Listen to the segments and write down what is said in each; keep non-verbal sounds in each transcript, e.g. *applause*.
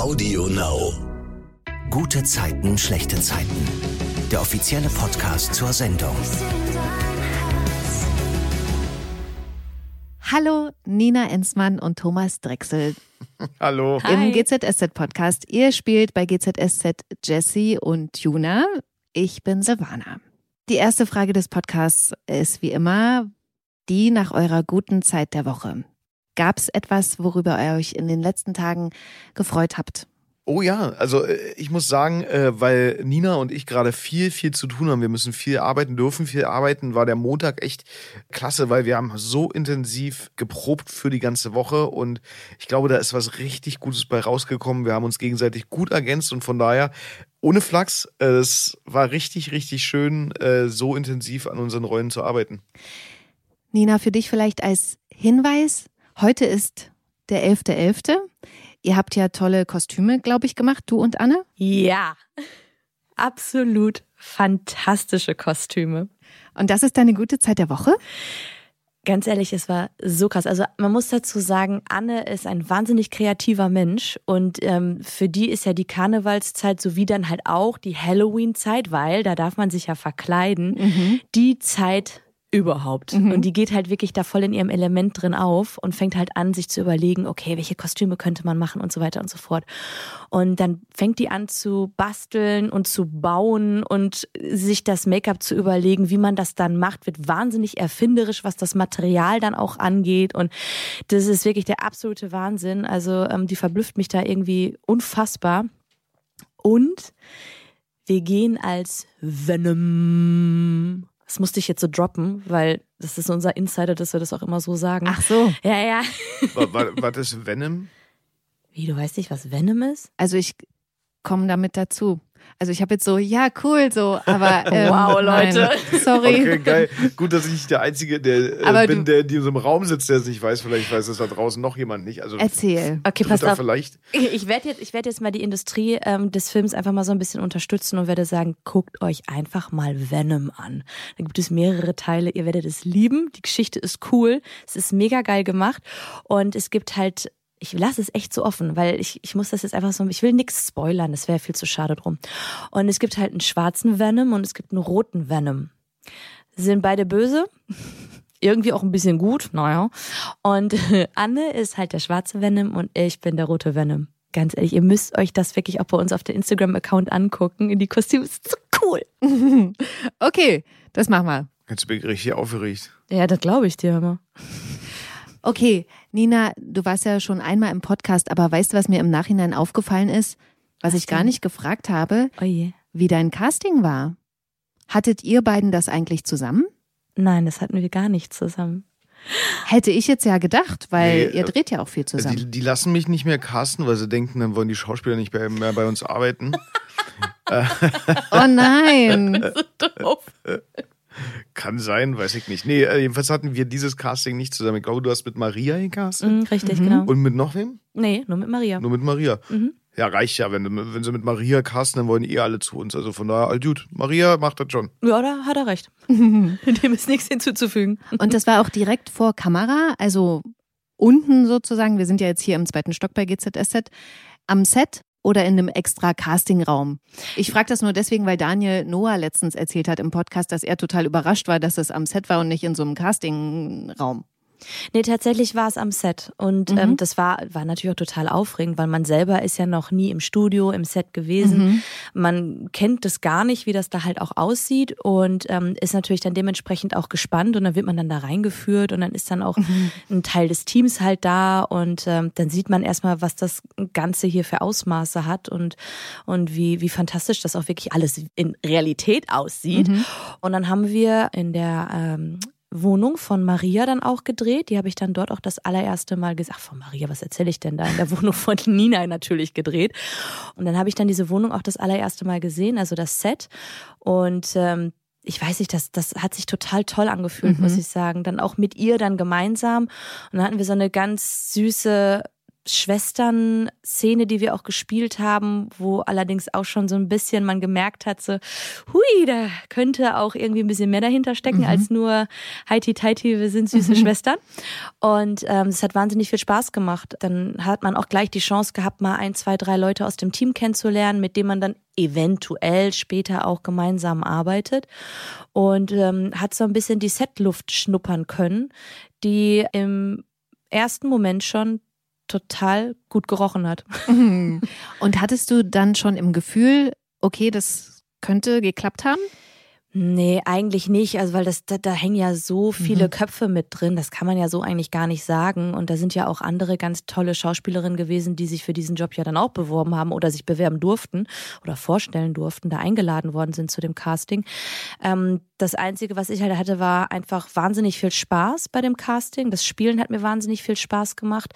Audio Now. Gute Zeiten, schlechte Zeiten. Der offizielle Podcast zur Sendung. Hallo, Nina Enzmann und Thomas Drechsel *laughs* Hallo. im GZSZ-Podcast. Ihr spielt bei GZSZ Jessie und Juna. Ich bin Silvana. Die erste Frage des Podcasts ist wie immer die nach eurer guten Zeit der Woche. Gab es etwas, worüber ihr euch in den letzten Tagen gefreut habt? Oh ja, also äh, ich muss sagen, äh, weil Nina und ich gerade viel, viel zu tun haben. Wir müssen viel arbeiten, dürfen viel arbeiten. War der Montag echt klasse, weil wir haben so intensiv geprobt für die ganze Woche und ich glaube, da ist was richtig Gutes bei rausgekommen. Wir haben uns gegenseitig gut ergänzt und von daher ohne Flachs, äh, es war richtig, richtig schön, so intensiv an unseren Rollen zu arbeiten. Nina, für dich vielleicht als Hinweis, heute ist der 11.11. Ihr habt ja tolle Kostüme, glaube ich, gemacht, du und Anne. Ja, absolut fantastische Kostüme. Und das ist deine gute Zeit der Woche? Ganz ehrlich, es war so krass. Also man muss dazu sagen, Anne ist ein wahnsinnig kreativer Mensch und ähm, für die ist ja die Karnevalszeit sowie dann halt auch die Halloween-Zeit, weil da darf man sich ja verkleiden, die Zeit überhaupt. Und die geht halt wirklich da voll in ihrem Element drin auf und fängt halt an, sich zu überlegen, okay, welche Kostüme könnte man machen und so weiter und so fort. Und dann fängt die an zu basteln und zu bauen und sich das Make-up zu überlegen, wie man das dann macht, wird wahnsinnig erfinderisch, was das Material dann auch angeht. Und das ist wirklich der absolute Wahnsinn. Also ähm, die verblüfft mich da irgendwie unfassbar. Und wir gehen als Venom. Das musste ich jetzt so droppen, weil das ist unser Insider, dass wir das auch immer so sagen. Ach so. Ja, ja. War das Venom? Wie, du weißt nicht, was Venom ist? Also ich komme damit dazu. Also ich habe jetzt so, ja, cool, so, aber *laughs* ähm, Wow, Leute. Nein, sorry. Okay, geil. Gut, dass ich nicht der Einzige der, äh, bin, der in diesem Raum sitzt, der es nicht weiß. Vielleicht weiß es da draußen noch jemand nicht. Also Erzähl. Okay, pass auf. vielleicht. Ich werde jetzt, ich werd jetzt mal die Industrie ähm, des Films einfach mal so ein bisschen unterstützen und werde sagen, guckt euch einfach mal Venom an. Da gibt es mehrere Teile, ihr werdet es lieben. Die Geschichte ist cool, es ist mega geil gemacht und es gibt halt ich lasse es echt so offen, weil ich, ich muss das jetzt einfach so, ich will nichts spoilern, das wäre viel zu schade drum. Und es gibt halt einen schwarzen Venom und es gibt einen roten Venom. Sind beide böse, *laughs* irgendwie auch ein bisschen gut, naja. Und *laughs* Anne ist halt der schwarze Venom und ich bin der rote Venom. Ganz ehrlich, ihr müsst euch das wirklich auch bei uns auf der Instagram-Account angucken. Die Kostüme sind so cool. *laughs* Okay, das machen wir. Jetzt bin ich richtig aufgeregt. Ja, das glaube ich dir immer. Okay, Nina, du warst ja schon einmal im Podcast, aber weißt du, was mir im Nachhinein aufgefallen ist? Was ich gar denn? nicht gefragt habe, Oh je. wie dein Casting war. Hattet ihr beiden das eigentlich zusammen? Nein, das hatten wir gar nicht zusammen. Hätte ich jetzt ja gedacht, weil Nee, ihr äh, dreht ja auch viel zusammen. die, die lassen mich nicht mehr casten, weil sie denken, dann wollen die Schauspieler nicht mehr, mehr bei uns arbeiten. *laughs* oh nein. Kann sein, weiß ich nicht. Nee, äh, jedenfalls hatten wir dieses Casting nicht zusammen. Ich glaube, du hast mit Maria gecastet. Mhm, richtig, genau. Und mit noch wem? Nee, nur mit Maria. Nur mit Maria. Mhm. Ja, reicht ja. Wenn, wenn sie mit Maria casten, dann wollen eh alle zu uns. Also von daher, all gut. Maria macht das schon. Ja, da hat er recht. *laughs* Dem ist nichts hinzuzufügen. Und das war auch direkt vor Kamera, also unten sozusagen. Wir sind ja jetzt hier im zweiten Stock bei GZSZ. Am Set oder in einem extra Castingraum? Ich frage das nur deswegen, weil Daniel Noah letztens erzählt hat im Podcast, dass er total überrascht war, dass es am Set war und nicht in so einem Castingraum. Nee, tatsächlich war es am Set. Und Mhm. ähm, das war, war natürlich auch total aufregend, weil man selber ist ja noch nie im Studio, im Set gewesen. Mhm. Man kennt das gar nicht, wie das da halt auch aussieht und ähm, ist natürlich dann dementsprechend auch gespannt und dann wird man dann da reingeführt und dann ist dann auch Mhm. ein Teil des Teams halt da und ähm, dann sieht man erstmal, was das Ganze hier für Ausmaße hat und, und wie, wie fantastisch das auch wirklich alles in Realität aussieht. Mhm. Und dann haben wir in der ähm, Wohnung von Maria dann auch gedreht. Die habe ich dann dort auch das allererste Mal gesagt. Ach, von Maria, was erzähle ich denn da? In der *laughs* Wohnung von Nina natürlich gedreht. Und dann habe ich dann diese Wohnung auch das allererste Mal gesehen, also das Set. Und ähm, ich weiß nicht, das, das hat sich total toll angefühlt, Mhm. muss ich sagen. Dann auch mit ihr dann gemeinsam. Und dann hatten wir so eine ganz süße Schwestern-Szene, die wir auch gespielt haben, wo allerdings auch schon so ein bisschen man gemerkt hat, so, hui, da könnte auch irgendwie ein bisschen mehr dahinter stecken mhm. als nur Heiti Taiti, wir sind süße mhm. Schwestern. Und ähm, es hat wahnsinnig viel Spaß gemacht. Dann hat man auch gleich die Chance gehabt, mal ein, zwei, drei Leute aus dem Team kennenzulernen, mit denen man dann eventuell später auch gemeinsam arbeitet und ähm, hat so ein bisschen die Setluft schnuppern können, die im ersten Moment schon total gut gerochen hat. *laughs* Und hattest du dann schon im Gefühl, okay, das könnte geklappt haben? Nee, eigentlich nicht. Also, weil das, da, da hängen ja so viele mhm. Köpfe mit drin. Das kann man ja so eigentlich gar nicht sagen. Und da sind ja auch andere ganz tolle Schauspielerinnen gewesen, die sich für diesen Job ja dann auch beworben haben oder sich bewerben durften oder vorstellen durften, da eingeladen worden sind zu dem Casting. Ähm, das Einzige, was ich halt hatte, war einfach wahnsinnig viel Spaß bei dem Casting. Das Spielen hat mir wahnsinnig viel Spaß gemacht.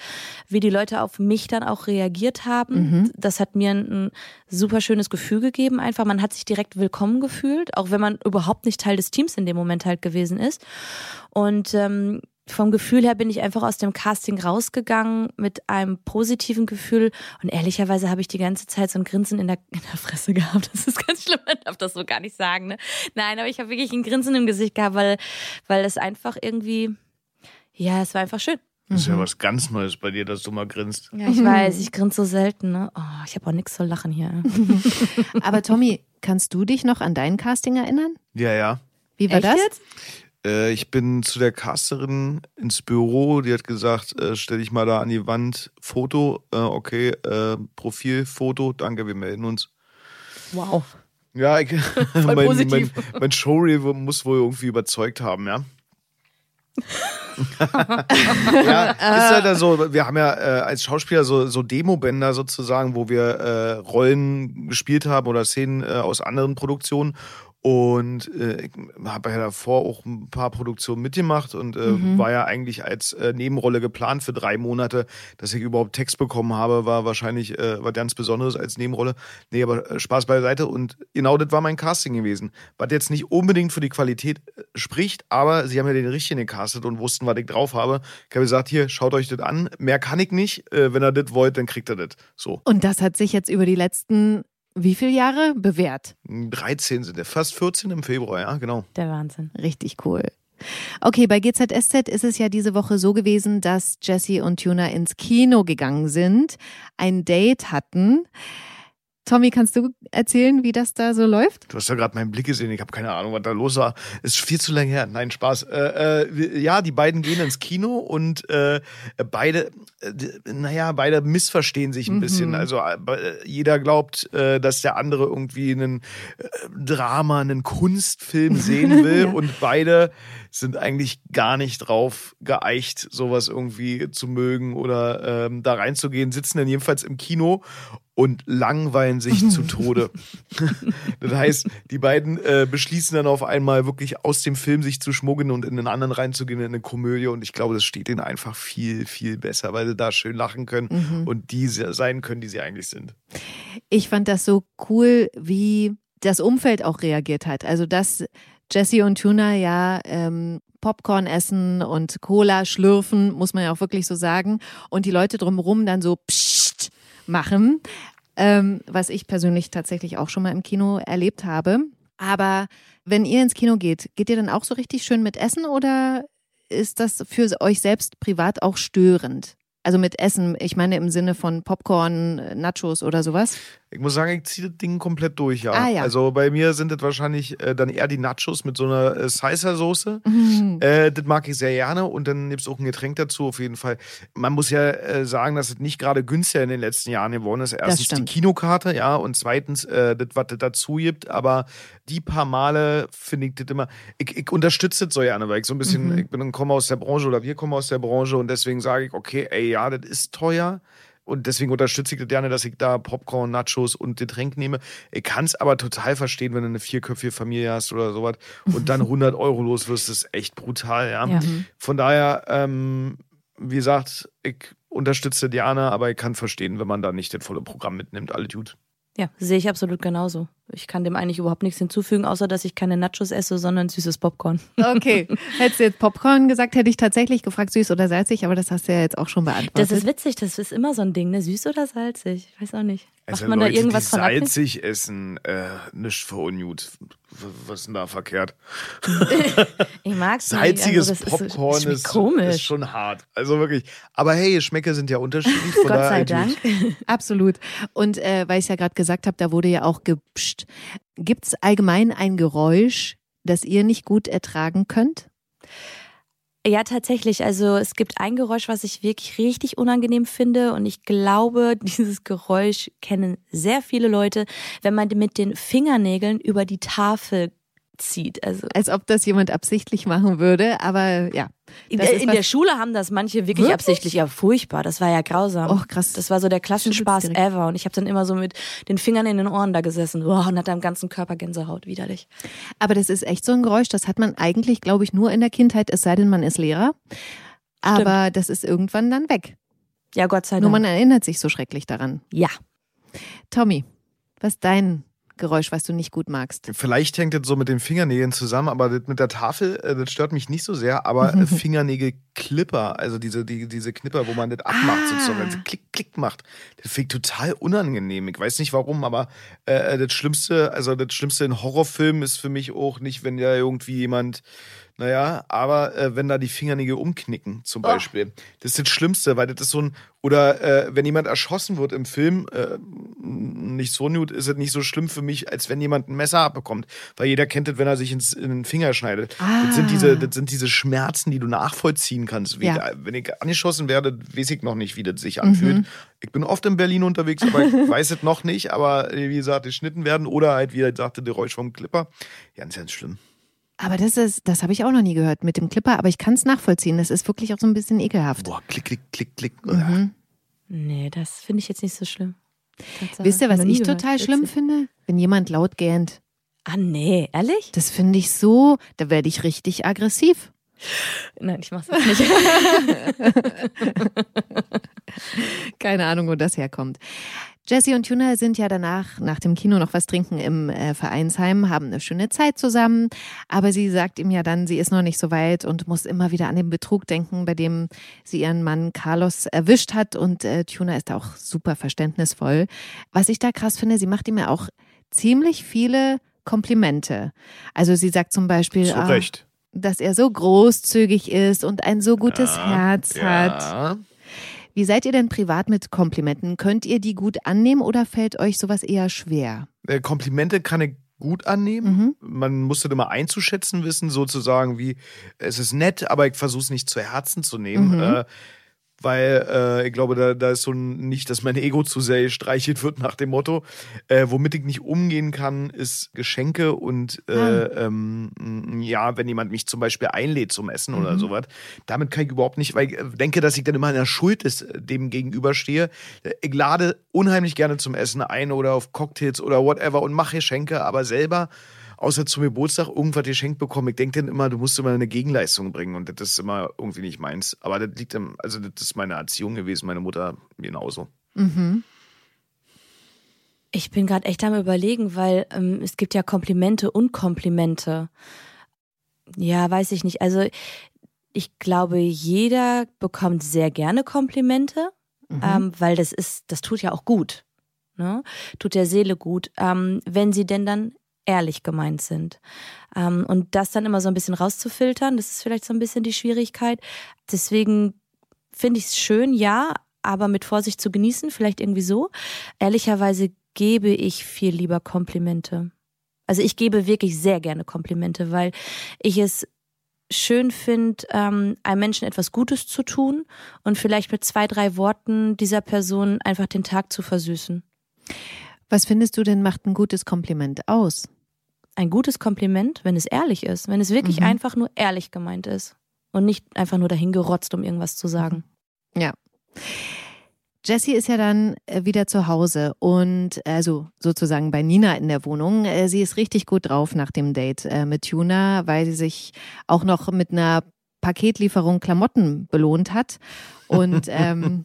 Wie die Leute auf mich dann auch reagiert haben, mhm. das hat mir ein, ein super schönes Gefühl gegeben. Einfach, man hat sich direkt willkommen gefühlt, auch wenn man überhaupt nicht Teil des Teams in dem Moment halt gewesen ist. Und ähm, vom Gefühl her bin ich einfach aus dem Casting rausgegangen mit einem positiven Gefühl und ehrlicherweise habe ich die ganze Zeit so ein Grinsen in der, *laughs* in der Fresse gehabt. Das ist ganz schlimm, man darf das so gar nicht sagen. Ne? Nein, aber ich habe wirklich ein Grinsen im Gesicht gehabt, weil, weil es einfach irgendwie, ja, es war einfach schön. Das ist ja mhm. was ganz Neues bei dir, dass du mal grinst. Ja, ich weiß, ich grinse so selten. Ne? Oh, ich habe auch nichts zu lachen hier. *laughs* Aber Tommy, kannst du dich noch an dein Casting erinnern? Ja, ja. Wie war Echt das? Jetzt? Äh, ich bin zu der Casterin ins Büro, die hat gesagt, äh, stell dich mal da an die Wand, Foto, äh, okay, äh, Profilfoto, danke, wir melden uns. Wow. Ja, ich, *laughs* mein, mein, mein Showreel muss wohl irgendwie überzeugt haben, ja. *laughs* ja, ist halt so, wir haben ja äh, als Schauspieler so, so Demobänder sozusagen, wo wir äh, Rollen gespielt haben oder Szenen aus anderen Produktionen und äh, habe ja davor auch ein paar Produktionen mitgemacht und äh, mhm. war ja eigentlich als äh, Nebenrolle geplant für drei Monate. Dass ich überhaupt Text bekommen habe, war wahrscheinlich äh, was ganz Besonderes als Nebenrolle. Nee, aber äh, Spaß beiseite. Und genau das war mein Casting gewesen. Was jetzt nicht unbedingt für die Qualität äh, spricht, aber sie haben ja den richtigen gecastet und wussten, was ich drauf habe. Ich habe gesagt, hier, schaut euch das an. Mehr kann ich nicht. Äh, wenn ihr das wollt, dann kriegt ihr das. So. Und das hat sich jetzt über die letzten wie viele Jahre bewährt? 13 sind wir, fast 14 im Februar, ja, genau. Der Wahnsinn. Richtig cool. Okay, bei GZSZ ist es ja diese Woche so gewesen, dass Jesse und Tuna ins Kino gegangen sind, ein Date hatten. Tommy, kannst du erzählen, wie das da so läuft? Du hast ja gerade meinen Blick gesehen. Ich habe keine Ahnung, was da los war. Ist viel zu lange her. Nein, Spaß. Äh, äh, ja, die beiden gehen ins Kino und äh, beide, äh, naja, beide missverstehen sich ein mhm. bisschen. Also äh, jeder glaubt, äh, dass der andere irgendwie einen Drama, einen Kunstfilm sehen *laughs* will ja. und beide sind eigentlich gar nicht drauf geeicht, sowas irgendwie zu mögen oder ähm, da reinzugehen, sitzen dann jedenfalls im Kino und langweilen sich zu *laughs* Tode. das heißt, die beiden äh, beschließen dann auf einmal wirklich aus dem Film sich zu schmuggeln und in den anderen reinzugehen, in eine Komödie. Und ich glaube, das steht ihnen einfach viel, viel besser, weil sie da schön lachen können mhm. und die sein können, die sie eigentlich sind. Ich fand das so cool, wie das Umfeld auch reagiert hat. Also, dass Jesse und Tuna ja ähm, Popcorn essen und Cola schlürfen, muss man ja auch wirklich so sagen. Und die Leute drumherum dann so pssst machen, ähm, was ich persönlich tatsächlich auch schon mal im Kino erlebt habe. Aber wenn ihr ins Kino geht, geht ihr dann auch so richtig schön mit Essen oder ist das für euch selbst privat auch störend? Also mit Essen, ich meine im Sinne von Popcorn, Nachos oder sowas? Ich muss sagen, ich ziehe das Ding komplett durch, ja. Ah, ja. Also bei mir sind das wahrscheinlich äh, dann eher die Nachos mit so einer äh, Sicer-Soße. Mhm. Äh, das mag ich sehr gerne und dann gibt es auch ein Getränk dazu auf jeden Fall. Man muss ja äh, sagen, dass es nicht gerade günstiger in den letzten Jahren geworden ist. Erstens die Kinokarte, ja, und zweitens äh, das, was es dazu gibt. Aber die paar Male finde ich das immer, ich, ich unterstütze das so gerne, weil ich so ein bisschen, mhm. ich bin komme aus der Branche oder wir kommen aus der Branche und deswegen sage ich, okay, ey, ja, das ist teuer. Und deswegen unterstütze ich das gerne, dass ich da Popcorn, Nachos und Getränk nehme. Ich kann es aber total verstehen, wenn du eine vierköpfige Familie hast oder sowas und dann *laughs* 100 Euro los wirst, das ist echt brutal. Ja? ja. Von daher, ähm, wie gesagt, ich unterstütze Diana, aber ich kann verstehen, wenn man da nicht das volle Programm mitnimmt. Alle gut. Ja, sehe ich absolut genauso. Ich kann dem eigentlich überhaupt nichts hinzufügen, außer dass ich keine Nachos esse, sondern süßes Popcorn. Okay. *laughs* Hättest du jetzt Popcorn gesagt, hätte ich tatsächlich gefragt, süß oder salzig, aber das hast du ja jetzt auch schon beantwortet. Das ist witzig, das ist immer so ein Ding, ne? Süß oder salzig? Ich weiß auch nicht. Macht Also man Leute, da irgendwas die von salzig essen, äh, nicht verungut. Was ist denn da verkehrt? *laughs* Ich mag's Salziges nicht. Also Popcorn ist, ist, ist schon hart. Also wirklich. Aber hey, Geschmäcker sind ja unterschiedlich. Von Gott sei Dank. *laughs* Absolut. Und äh, weil ich ja gerade gesagt habe, da wurde ja auch gepscht. Gibt es allgemein ein Geräusch, das ihr nicht gut ertragen könnt? Ja, tatsächlich. Also es gibt ein Geräusch, was ich wirklich richtig unangenehm finde. Und ich glaube, *laughs* dieses Geräusch kennen sehr viele Leute, wenn man mit den Fingernägeln über die Tafel zieht. Also Als ob das jemand absichtlich machen würde, aber ja. in, in der Schule haben das manche wirklich, Wirklich? absichtlich. Ja, furchtbar. Das war ja grausam. Oh, krass. Das war so der Klassenspaß ever. Und ich habe dann immer so mit den Fingern in den Ohren da gesessen oh, und hatte am ganzen Körper Gänsehaut. Widerlich. Aber das ist echt so ein Geräusch, das hat man eigentlich, glaube ich, nur in der Kindheit, es sei denn, man ist Lehrer. Aber das ist irgendwann dann weg. Ja, Gott sei Nur Dank. man erinnert sich so schrecklich daran. ja. Tommy, was dein Geräusch, was du nicht gut magst? Vielleicht hängt das so mit den Fingernägeln zusammen, aber das mit der Tafel, äh, das stört mich nicht so sehr. Aber *laughs* Fingernägelklipper, also diese, die, diese Knipper, wo man das abmacht, Ah. sozusagen, wenn es klick, klick macht, das finde ich total unangenehm. Ich weiß nicht warum, aber äh, das Schlimmste, also das Schlimmste in Horrorfilmen ist für mich auch nicht, wenn da irgendwie jemand, naja, aber äh, wenn da die Fingernägel umknicken, zum Beispiel. Das ist das Schlimmste, weil das ist so ein, oder äh, wenn jemand erschossen wird im Film, äh, nicht so gut, ist es nicht so schlimm für mich, als wenn jemand ein Messer abbekommt. Weil jeder kennt es, wenn er sich ins, in den Finger schneidet. Das, sind diese, das sind diese Schmerzen, die du nachvollziehen kannst. Wie, Ja. Wenn ich angeschossen werde, weiß ich noch nicht, wie das sich anfühlt. Ich bin oft in Berlin unterwegs, aber ich *laughs* weiß es noch nicht. Aber wie gesagt, geschnitten werden oder halt, wie er sagte, der Geräusch vom Clipper. Ganz, ganz schlimm. Aber das ist, das habe ich auch noch nie gehört mit dem Clipper, aber ich kann es nachvollziehen. Das ist wirklich auch so ein bisschen ekelhaft. Boah, klick, klick, klick, klick. Mhm. Nee, das finde ich jetzt nicht so schlimm. Tatsache. Wisst ihr, was ich gehört. total schlimm finde? Wenn jemand laut gähnt. Ah, nee, ehrlich? Das finde ich so, da werde ich richtig aggressiv. Nein, ich mach's jetzt nicht. *laughs* Keine Ahnung, wo das herkommt. Jessie und Tuna sind ja danach nach dem Kino noch was trinken im äh, Vereinsheim, haben eine schöne Zeit zusammen. Aber sie sagt ihm ja dann, sie ist noch nicht so weit und muss immer wieder an den Betrug denken, bei dem sie ihren Mann Carlos erwischt hat. Und äh, Tuna ist auch super verständnisvoll. Was ich da krass finde, sie macht ihm ja auch ziemlich viele Komplimente. Also sie sagt zum Beispiel, Zu ah, Recht. dass er so großzügig ist und ein so gutes Ja, Herz hat. Wie seid ihr denn privat mit Komplimenten? Könnt ihr die gut annehmen oder fällt euch sowas eher schwer? Äh, Komplimente kann ich gut annehmen. Mhm. Man muss das immer einzuschätzen wissen, sozusagen wie, es ist nett, aber ich versuche es nicht zu Herzen zu nehmen. Mhm. Äh, weil äh, ich glaube, da, da ist so ein, nicht, dass mein Ego zu sehr gestreichelt wird nach dem Motto. Äh, womit ich nicht umgehen kann, ist Geschenke und äh, Ah. ähm, ja, wenn jemand mich zum Beispiel einlädt zum Essen oder Mhm. sowas, damit kann ich überhaupt nicht, weil ich äh, denke, dass ich dann immer in der Schuld ist, äh, dem gegenüberstehe. Äh, Ich lade unheimlich gerne zum Essen ein oder auf Cocktails oder whatever und mache Geschenke, aber selber außer zum Geburtstag irgendwas geschenkt bekommen. Ich denke dann immer, du musst immer eine Gegenleistung bringen und das ist immer irgendwie nicht meins. Aber das liegt im, also das ist meine Erziehung gewesen, meine Mutter genauso. Mhm. Ich bin gerade echt am überlegen, weil ähm, es gibt ja Komplimente und Komplimente. Ja, weiß ich nicht. Also ich glaube, jeder bekommt sehr gerne Komplimente, Mhm. ähm, weil das ist, das tut ja auch gut. Ne? Tut der Seele gut, ähm, wenn sie denn dann ehrlich gemeint sind. Ähm, und das dann immer so ein bisschen rauszufiltern, das ist vielleicht so ein bisschen die Schwierigkeit. Deswegen finde ich es schön, ja, aber mit Vorsicht zu genießen, vielleicht irgendwie so. Ehrlicherweise gebe ich viel lieber Komplimente. Also ich gebe wirklich sehr gerne Komplimente, weil ich es schön finde, ähm, einem Menschen etwas Gutes zu tun und vielleicht mit zwei, drei Worten dieser Person einfach den Tag zu versüßen. Was findest du denn macht ein gutes Kompliment aus? Ein gutes Kompliment, wenn es ehrlich ist, wenn es wirklich Mhm. einfach nur ehrlich gemeint ist und nicht einfach nur dahin gerotzt, um irgendwas zu sagen. Ja. Jessie ist ja dann äh, wieder zu Hause und also sozusagen bei Nina in der Wohnung. Äh, Sie ist richtig gut drauf nach dem Date äh, mit Tuna, weil sie sich auch noch mit einer Paketlieferung Klamotten belohnt hat. Und *laughs* ähm,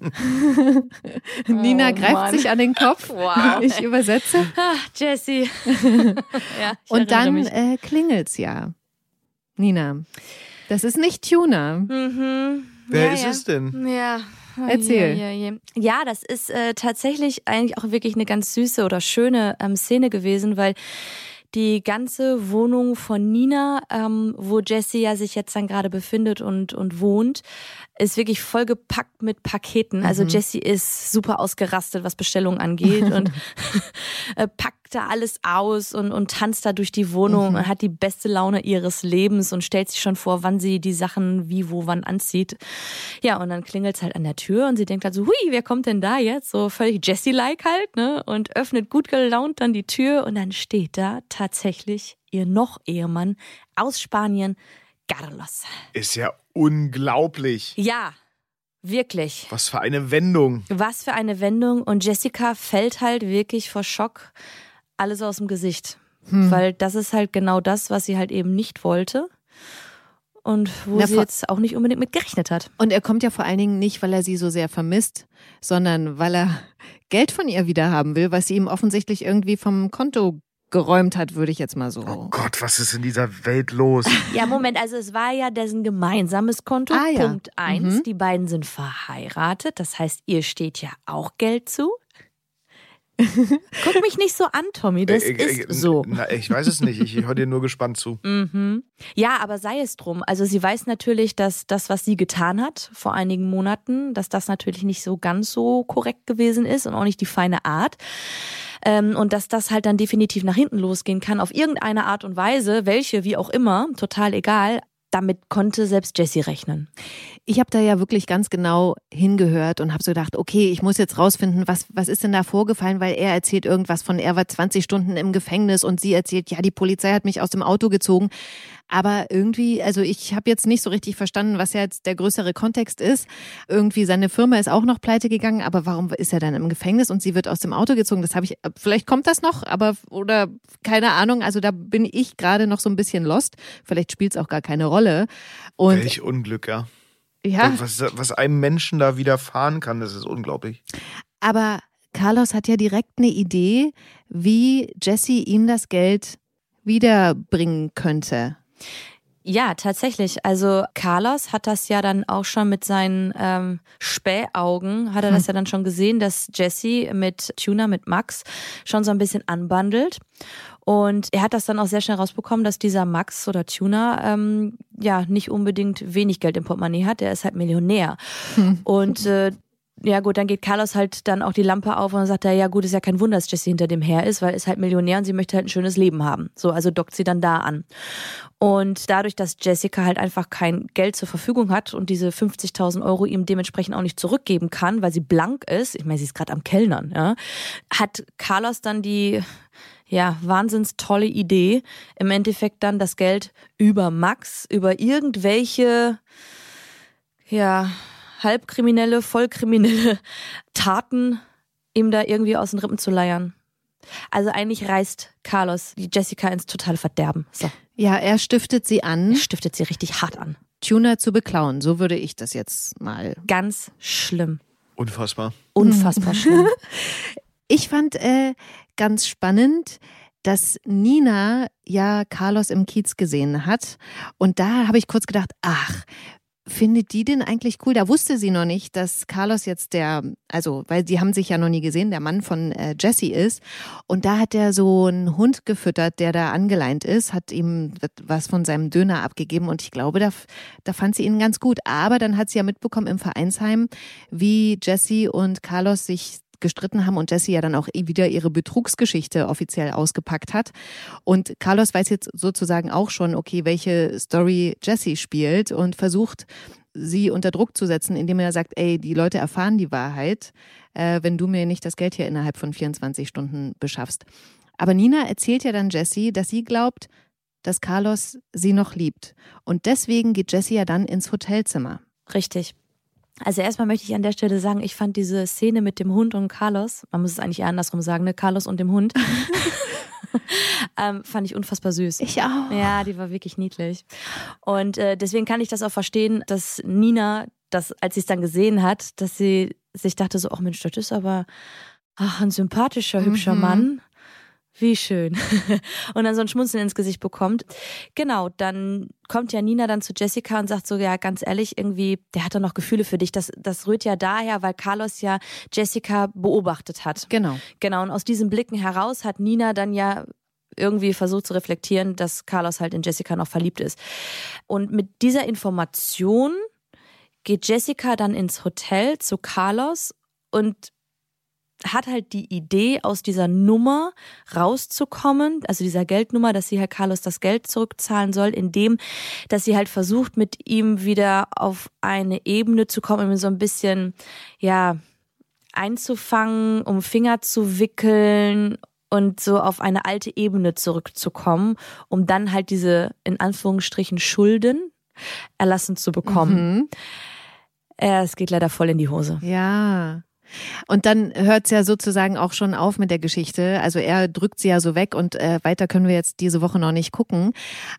Nina Oh, greift Mann. sich an den Kopf. Wow. Ich übersetze. Ah, Jessie. *laughs* ja, Und dann äh, klingelt's ja. Nina, das ist nicht Tuna. Mhm. Wer ja, ist ja. es denn? Ja. Erzähl. Ja, ja, ja. ja das ist äh, tatsächlich eigentlich auch wirklich eine ganz süße oder schöne ähm, Szene gewesen, weil die ganze Wohnung von Nina, ähm, wo Jessie ja sich jetzt dann gerade befindet und, und wohnt, ist wirklich vollgepackt mit Paketen. Also Mhm. Jessie ist super ausgerastet, was Bestellungen angeht *laughs* und *laughs* äh, packt da alles aus und, und tanzt da durch die Wohnung Mhm. und hat die beste Laune ihres Lebens und stellt sich schon vor, wann sie die Sachen wie, wo, wann anzieht. Ja, und dann klingelt es halt an der Tür und sie denkt halt so, hui, wer kommt denn da jetzt? So völlig Jessie-like halt, ne? Und öffnet gut gelaunt dann die Tür und dann steht da tatsächlich ihr Noch-Ehemann aus Spanien, Carlos. Ist ja unglaublich. Ja, wirklich. Was für eine Wendung. Was für eine Wendung. Und Jessica fällt halt wirklich vor Schock alles aus dem Gesicht. Hm. Weil das ist halt genau das, was sie halt eben nicht wollte. Und wo Na, sie jetzt auch nicht unbedingt mit gerechnet hat. Und er kommt ja vor allen Dingen nicht, weil er sie so sehr vermisst, sondern weil er Geld von ihr wieder haben will, was sie ihm offensichtlich irgendwie vom Konto geräumt hat, würde ich jetzt mal so. Oh Gott, was ist in dieser Welt los? *laughs* Ja, Moment, also es war ja dessen gemeinsames Konto. Ah, ja. Punkt eins. Mhm. Die beiden sind verheiratet. Das heißt, ihr steht ja auch Geld zu. *laughs* Guck mich nicht so an, Tommy. Das Äh, äh, ist so. Na, ich weiß es nicht. Ich höre dir nur gespannt zu. *laughs* Mhm. Ja, aber sei es drum. Also sie weiß natürlich, dass das, was sie getan hat vor einigen Monaten, dass das natürlich nicht so ganz so korrekt gewesen ist und auch nicht die feine Art. Ähm, und dass das halt dann definitiv nach hinten losgehen kann, auf irgendeine Art und Weise, welche, wie auch immer, total egal. Damit konnte selbst Jessie rechnen. Ich habe da ja wirklich ganz genau hingehört und habe so gedacht, okay, ich muss jetzt rausfinden, was, was ist denn da vorgefallen, weil er erzählt irgendwas von, er war 20 Stunden im Gefängnis und sie erzählt, ja, die Polizei hat mich aus dem Auto gezogen. Aber irgendwie, also ich habe jetzt nicht so richtig verstanden, was ja jetzt der größere Kontext ist. Irgendwie seine Firma ist auch noch pleite gegangen, aber warum ist er dann im Gefängnis und sie wird aus dem Auto gezogen? Das habe ich, vielleicht kommt das noch, aber oder keine Ahnung. Also da bin ich gerade noch so ein bisschen lost. Vielleicht spielt es auch gar keine Rolle. Und Welch Unglück, ja. ja, Was, was einem Menschen da widerfahren kann, das ist unglaublich. Aber Carlos hat ja direkt eine Idee, wie Jesse ihm das Geld wiederbringen könnte. Ja, tatsächlich. Also Carlos hat das ja dann auch schon mit seinen ähm, Spähaugen, hat er das ja dann schon gesehen, dass Jesse mit Tuna, mit Max schon so ein bisschen anbandelt. Und er hat das dann auch sehr schnell rausbekommen, dass dieser Max oder Tuna ähm, ja nicht unbedingt wenig Geld im Portemonnaie hat. Der ist halt Millionär. Und äh, ja gut, dann geht Carlos halt dann auch die Lampe auf und sagt er, ja gut, ist ja kein Wunder, dass Jesse hinter dem her ist, weil ist halt Millionär und sie möchte halt ein schönes Leben haben. So, also dockt sie dann da an. Und dadurch, dass Jessica halt einfach kein Geld zur Verfügung hat und diese 50.000 Euro ihm dementsprechend auch nicht zurückgeben kann, weil sie blank ist, ich meine, sie ist gerade am Kellnern, ja, hat Carlos dann die ja, wahnsinns tolle Idee, im Endeffekt dann das Geld über Max, über irgendwelche, ja, halbkriminelle, vollkriminelle *laughs* Taten ihm da irgendwie aus den Rippen zu leiern. Also eigentlich reißt Carlos die Jessica ins totale Verderben. So, Ja, er stiftet sie an, er stiftet sie richtig hart an. Tuna zu beklauen. So würde ich das jetzt mal. Ganz schlimm. Unfassbar. Unfassbar *laughs* schlimm. Ich fand äh, ganz spannend, dass Nina ja Carlos im Kiez gesehen hat. Und da habe ich kurz gedacht, ach, findet die den eigentlich cool? Da wusste sie noch nicht, dass Carlos jetzt der, also, weil die haben sich ja noch nie gesehen, der Mann von äh, Jesse ist. Und da hat er so einen Hund gefüttert, der da angeleint ist, hat ihm was von seinem Döner abgegeben. Und ich glaube, da, da fand sie ihn ganz gut. Aber dann hat sie ja mitbekommen im Vereinsheim, wie Jesse und Carlos sich gestritten haben und Jessie ja dann auch wieder ihre Betrugsgeschichte offiziell ausgepackt hat. Und Carlos weiß jetzt sozusagen auch schon, okay, welche Story Jessie spielt und versucht, sie unter Druck zu setzen, indem er sagt, ey, die Leute erfahren die Wahrheit, äh, wenn du mir nicht das Geld hier innerhalb von 24 Stunden beschaffst. Aber Nina erzählt ja dann Jessie, dass sie glaubt, dass Carlos sie noch liebt. Und deswegen geht Jessie ja dann ins Hotelzimmer. Richtig. Also erstmal möchte ich an der Stelle sagen, ich fand diese Szene mit dem Hund und Carlos, man muss es eigentlich eher andersrum sagen, ne? Carlos und dem Hund. *laughs* ähm, fand ich unfassbar süß. Ich auch. Ja, die war wirklich niedlich. Und äh, deswegen kann ich das auch verstehen, dass Nina, das, als sie es dann gesehen hat, dass sie sich dachte so, ach Mensch, das ist aber ach, ein sympathischer, hübscher Mhm. Mann. Wie schön. *laughs* und dann so ein Schmunzeln ins Gesicht bekommt. Genau, dann kommt ja Nina dann zu Jessica und sagt so, ja, ganz ehrlich, irgendwie, der hat doch noch Gefühle für dich. Das, das rührt ja daher, weil Carlos ja Jessica beobachtet hat. Genau. Genau, und aus diesen Blicken heraus hat Nina dann ja irgendwie versucht zu reflektieren, dass Carlos halt in Jessica noch verliebt ist. Und mit dieser Information geht Jessica dann ins Hotel zu Carlos und hat halt die Idee, aus dieser Nummer rauszukommen, also dieser Geldnummer, dass sie halt Carlos das Geld zurückzahlen soll, indem, dass sie halt versucht, mit ihm wieder auf eine Ebene zu kommen, ihm so ein bisschen, ja, einzufangen, um Finger zu wickeln und so auf eine alte Ebene zurückzukommen, um dann halt diese in Anführungsstrichen Schulden erlassen zu bekommen. Mhm. Äh, es geht leider voll in die Hose. Ja. Und dann hört es ja sozusagen auch schon auf mit der Geschichte. Also er drückt sie ja so weg und äh, weiter können wir jetzt diese Woche noch nicht gucken.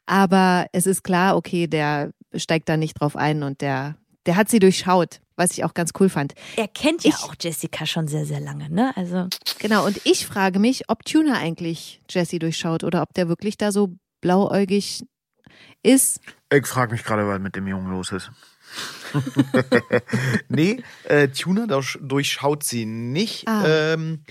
Aber es ist klar, okay, der steigt da nicht drauf ein und der, der hat sie durchschaut, was ich auch ganz cool fand. Er kennt ja Ich- auch Jessica schon sehr, sehr lange, ne? Also Genau, und ich frage mich, ob Tuna eigentlich Jesse durchschaut oder ob der wirklich da so blauäugig ist. Ich frage mich gerade, was mit dem Jungen los ist. *laughs* nee, äh, Tuna durch- durchschaut sie nicht. Ah. Ähm,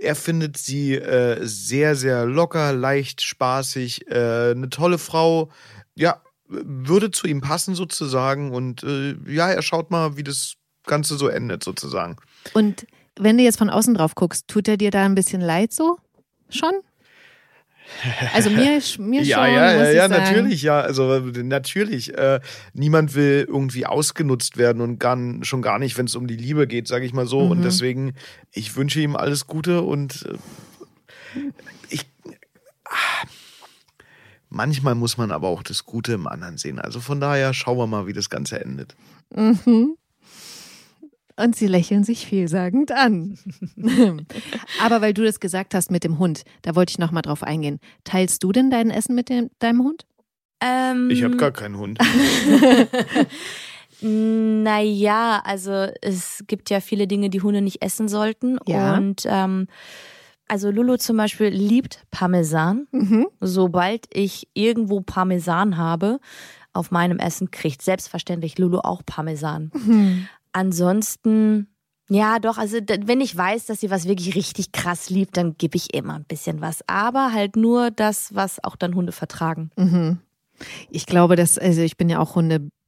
er findet sie äh, sehr, sehr locker, leicht, spaßig, äh, eine tolle Frau. Ja, würde zu ihm passen sozusagen. Und äh, ja, er schaut mal, wie das Ganze so endet sozusagen. Und wenn du jetzt von außen drauf guckst, tut er dir da ein bisschen leid so? Schon? Also mir, mir *laughs* ja, schon, ja, ja, ja, natürlich, ja. Also äh, natürlich. Äh, niemand will irgendwie ausgenutzt werden und gar, schon gar nicht, wenn es um die Liebe geht, sage ich mal so. Mhm. Und deswegen, ich wünsche ihm alles Gute und äh, ich. ah, manchmal muss man aber auch das Gute im anderen sehen. Also von daher schauen wir mal, wie das Ganze endet. Mhm. Und sie lächeln sich vielsagend an. *laughs* Aber weil du das gesagt hast mit dem Hund, da wollte ich noch mal drauf eingehen. Teilst du denn dein Essen mit dem, deinem Hund? ähm, Ich habe gar keinen Hund. *laughs* Naja, also es gibt ja viele Dinge, die Hunde nicht essen sollten. Ja. Und ähm, also Lulu zum Beispiel liebt Parmesan. Mhm. Sobald ich irgendwo Parmesan habe auf meinem Essen, kriegt selbstverständlich Lulu auch Parmesan. Mhm. Ansonsten, ja doch, also wenn ich weiß, dass sie was wirklich richtig krass liebt, dann gebe ich immer ein bisschen was. Aber halt nur das, was auch dann Hunde vertragen. Mhm. Ich glaube, dass, also ich bin ja auch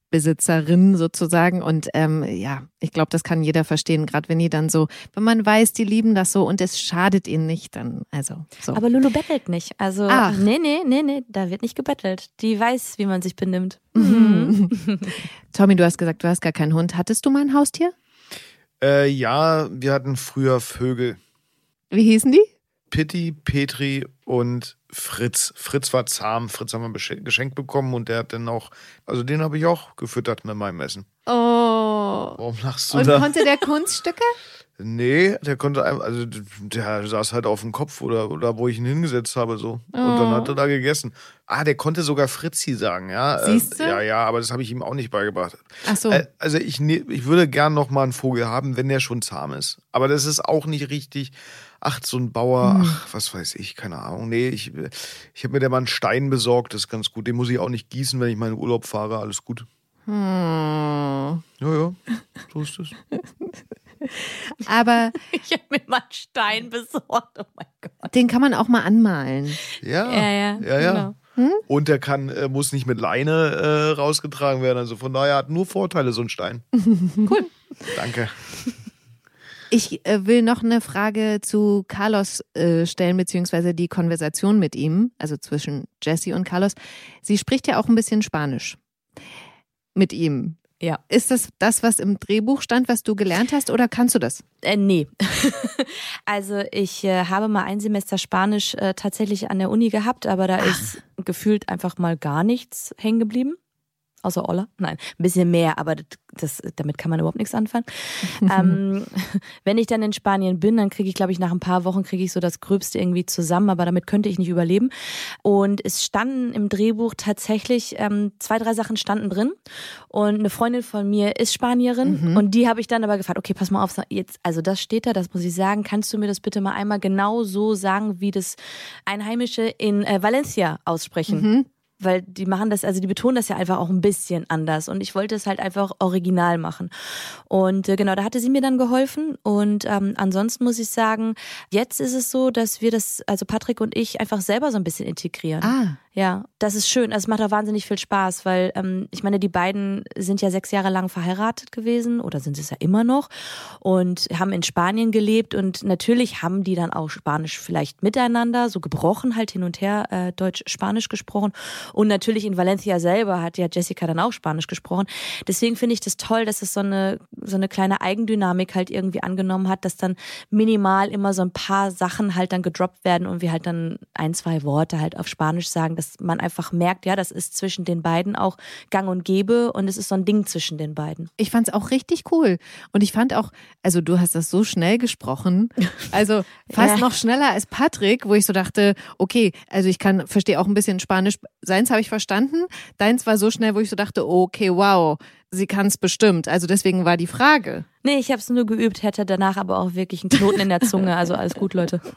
Hundebesitzerin sozusagen und ähm, ja, ich glaube, das kann jeder verstehen, gerade wenn die dann so, wenn man weiß, die lieben das so und es schadet ihnen nicht, dann, also so. Aber Lulu bettelt nicht. Also, Ach. nee, nee, nee, nee, da wird nicht gebettelt. Die weiß, wie man sich benimmt. Mhm. *laughs* Tommy, du hast gesagt, du hast gar keinen Hund. Hattest du mal ein Haustier? äh, ja, wir hatten früher Vögel. Wie hießen die? Pitti, Petri und Fritz. Fritz war zahm. Fritz haben wir geschenkt bekommen und der hat dann auch, also den habe ich auch gefüttert mit meinem Essen. Oh. Warum lachst du Und da? konnte der Kunststücke? *laughs* Nee, der konnte einfach, also der saß halt auf dem Kopf oder, oder wo ich ihn hingesetzt habe so. Und dann hat er da gegessen. Ah, der konnte sogar Fritzi sagen, ja. Äh, Siehste? Ja, ja, aber das habe ich ihm auch nicht beigebracht. Ach so. Äh, Also ich, ne- ich würde gern noch mal einen Vogel haben, wenn der schon zahm ist. Aber das ist auch nicht richtig. Ach, so ein Bauer, Hm. ach, was weiß ich, keine Ahnung. Nee, ich, ich habe mir da mal einen Stein besorgt, das ist ganz gut. Den muss ich auch nicht gießen, wenn ich meinen Urlaub fahre, alles gut. Hm. Ja, ja, so ist es. *laughs* Aber *laughs* Ich habe mir mal einen Stein besorgt. Oh mein Gott. den kann man auch mal anmalen. Ja, Ja, ja, ja. ja. genau. Und der kann, äh, muss nicht mit Leine äh, rausgetragen werden. Also von daher hat nur Vorteile so ein Stein. *laughs* Cool. Danke. Ich äh, will noch eine Frage zu Carlos äh, stellen, beziehungsweise die Konversation mit ihm, also zwischen Jesse und Carlos. Sie spricht ja auch ein bisschen Spanisch mit ihm. Ja. Ist das das, was im Drehbuch stand, was du gelernt hast, oder kannst du das? Äh, nee. *laughs* also ich äh, habe mal ein Semester Spanisch äh, tatsächlich an der Uni gehabt, aber da ist gefühlt einfach mal gar nichts hängen geblieben. Außer Olla. Nein, ein bisschen mehr, aber das, damit kann man überhaupt nichts anfangen. *laughs* ähm, wenn ich dann in Spanien bin, dann kriege ich, glaube ich, nach ein paar Wochen kriege ich so das Gröbste irgendwie zusammen, aber damit könnte ich nicht überleben. Und es standen im Drehbuch tatsächlich ähm, zwei, drei Sachen standen drin. Und eine Freundin von mir ist Spanierin mhm. und die habe ich dann aber gefragt, okay, pass mal auf, jetzt, also das steht da, das muss ich sagen, kannst du mir das bitte mal einmal genau so sagen, wie das Einheimische in äh, Valencia aussprechen? Mhm weil die machen das, also die betonen das ja einfach auch ein bisschen anders und ich wollte es halt einfach original machen. Und äh, genau, da hatte sie mir dann geholfen und ähm, ansonsten muss ich sagen, jetzt ist es so, dass wir das, also Patrick und ich einfach selber so ein bisschen integrieren. Ah. Ja, das ist schön. Also es macht auch wahnsinnig viel Spaß, weil ähm, ich meine, die beiden sind ja sechs Jahre lang verheiratet gewesen oder sind es ja immer noch und haben in Spanien gelebt und natürlich haben die dann auch Spanisch vielleicht miteinander, so gebrochen halt hin und her, äh, Deutsch-Spanisch gesprochen. Und natürlich in Valencia selber hat ja Jessica dann auch Spanisch gesprochen. Deswegen finde ich das toll, dass es so eine, so eine kleine Eigendynamik halt irgendwie angenommen hat, dass dann minimal immer so ein paar Sachen halt dann gedroppt werden und wir halt dann ein, zwei Worte halt auf Spanisch sagen. Das dass man einfach merkt, ja, das ist zwischen den beiden auch gang und gäbe und es ist so ein Ding zwischen den beiden. Ich fand es auch richtig cool. Und ich fand auch, also du hast das so schnell gesprochen, *laughs* also fast ja. noch schneller als Patrick, wo ich so dachte, okay, also ich kann, verstehe auch ein bisschen Spanisch. Seins habe ich verstanden. Deins war so schnell, wo ich so dachte, okay, wow, sie kann es bestimmt. Also deswegen war die Frage. Nee, ich habe es nur geübt, hätte danach aber auch wirklich einen Knoten in der Zunge. Also alles gut, Leute. *laughs*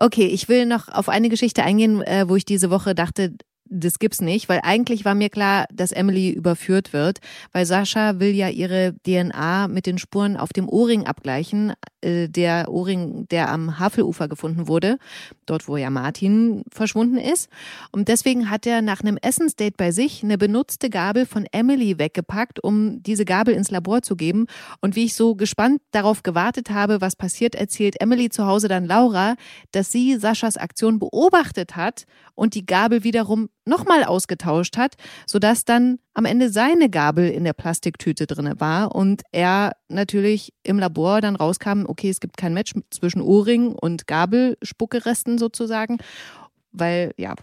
Okay, ich will noch auf eine Geschichte eingehen, äh, wo ich diese Woche dachte, das gibt's nicht, weil eigentlich war mir klar, dass Emily überführt wird, weil Sascha will ja ihre DNA mit den Spuren auf dem Ohrring abgleichen, äh, der Ohrring, der am Havelufer gefunden wurde, dort wo ja Martin verschwunden ist. Und deswegen hat er nach einem Essensdate bei sich eine benutzte Gabel von Emily weggepackt, um diese Gabel ins Labor zu geben. Und wie ich so gespannt darauf gewartet habe, was passiert, erzählt Emily zu Hause dann Laura, dass sie Saschas Aktion beobachtet hat und die Gabel wiederum nochmal ausgetauscht hat, sodass dann am Ende seine Gabel in der Plastiktüte drinne war und er natürlich im Labor dann rauskam, okay, es gibt kein Match zwischen Ohrring und Gabelspuckeresten sozusagen, weil ja,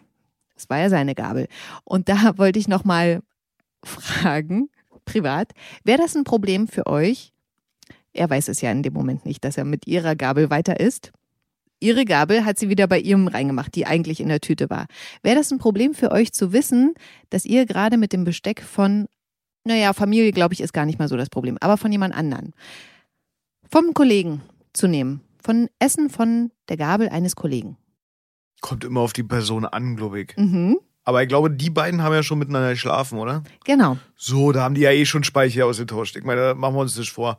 es war ja seine Gabel. Und da *laughs* wollte ich nochmal fragen, privat, wäre das ein Problem für euch? Er weiß es ja in dem Moment nicht, dass er mit ihrer Gabel weiter isst. Ihre Gabel hat sie wieder bei ihrem reingemacht, die eigentlich in der Tüte war. Wäre das ein Problem für euch zu wissen, dass ihr gerade mit dem Besteck von, naja, Familie, glaube ich, ist gar nicht mal so das Problem, aber von jemand anderen, vom Kollegen zu nehmen, von Essen von der Gabel eines Kollegen? Kommt immer auf die Person an, glaube ich. Mhm. Aber ich glaube, die beiden haben ja schon miteinander geschlafen, oder? Genau. So, da haben die ja eh schon Speicher ausgetauscht. Ich meine, da machen wir uns das vor.